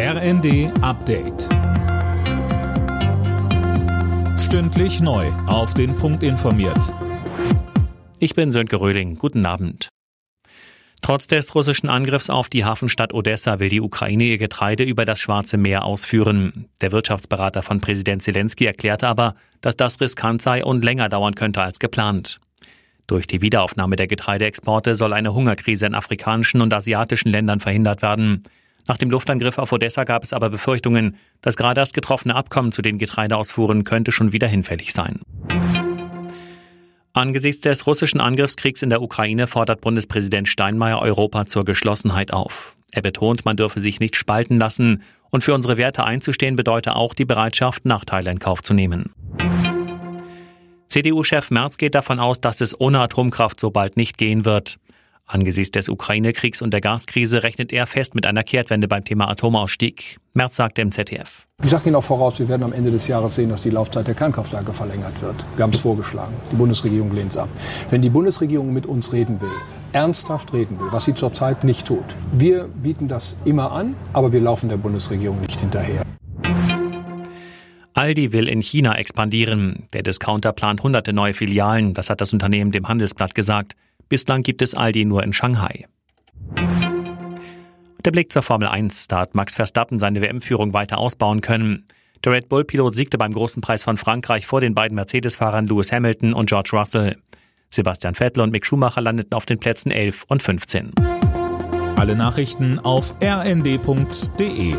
RND Update. Stündlich neu. Auf den Punkt informiert. Ich bin Sönke Röhling. Guten Abend. Trotz des russischen Angriffs auf die Hafenstadt Odessa will die Ukraine ihr Getreide über das Schwarze Meer ausführen. Der Wirtschaftsberater von Präsident Zelensky erklärte aber, dass das riskant sei und länger dauern könnte als geplant. Durch die Wiederaufnahme der Getreideexporte soll eine Hungerkrise in afrikanischen und asiatischen Ländern verhindert werden. Nach dem Luftangriff auf Odessa gab es aber Befürchtungen, das gerade erst getroffene Abkommen zu den Getreideausfuhren könnte schon wieder hinfällig sein. Angesichts des russischen Angriffskriegs in der Ukraine fordert Bundespräsident Steinmeier Europa zur Geschlossenheit auf. Er betont, man dürfe sich nicht spalten lassen und für unsere Werte einzustehen bedeute auch die Bereitschaft, Nachteile in Kauf zu nehmen. CDU-Chef Merz geht davon aus, dass es ohne Atomkraft so bald nicht gehen wird. Angesichts des Ukraine-Kriegs und der Gaskrise rechnet er fest mit einer Kehrtwende beim Thema Atomausstieg. Merz sagte im ZDF. Ich sage Ihnen auch voraus, wir werden am Ende des Jahres sehen, dass die Laufzeit der Kernkraftwerke verlängert wird. Wir haben es vorgeschlagen. Die Bundesregierung lehnt es ab. Wenn die Bundesregierung mit uns reden will, ernsthaft reden will, was sie zurzeit nicht tut, wir bieten das immer an, aber wir laufen der Bundesregierung nicht hinterher. Aldi will in China expandieren. Der Discounter plant hunderte neue Filialen, das hat das Unternehmen dem Handelsblatt gesagt. Bislang gibt es Aldi nur in Shanghai. Der Blick zur Formel 1. Da hat Max Verstappen seine WM-Führung weiter ausbauen können. Der Red Bull-Pilot siegte beim großen Preis von Frankreich vor den beiden Mercedes-Fahrern Lewis Hamilton und George Russell. Sebastian Vettel und Mick Schumacher landeten auf den Plätzen 11 und 15. Alle Nachrichten auf rnd.de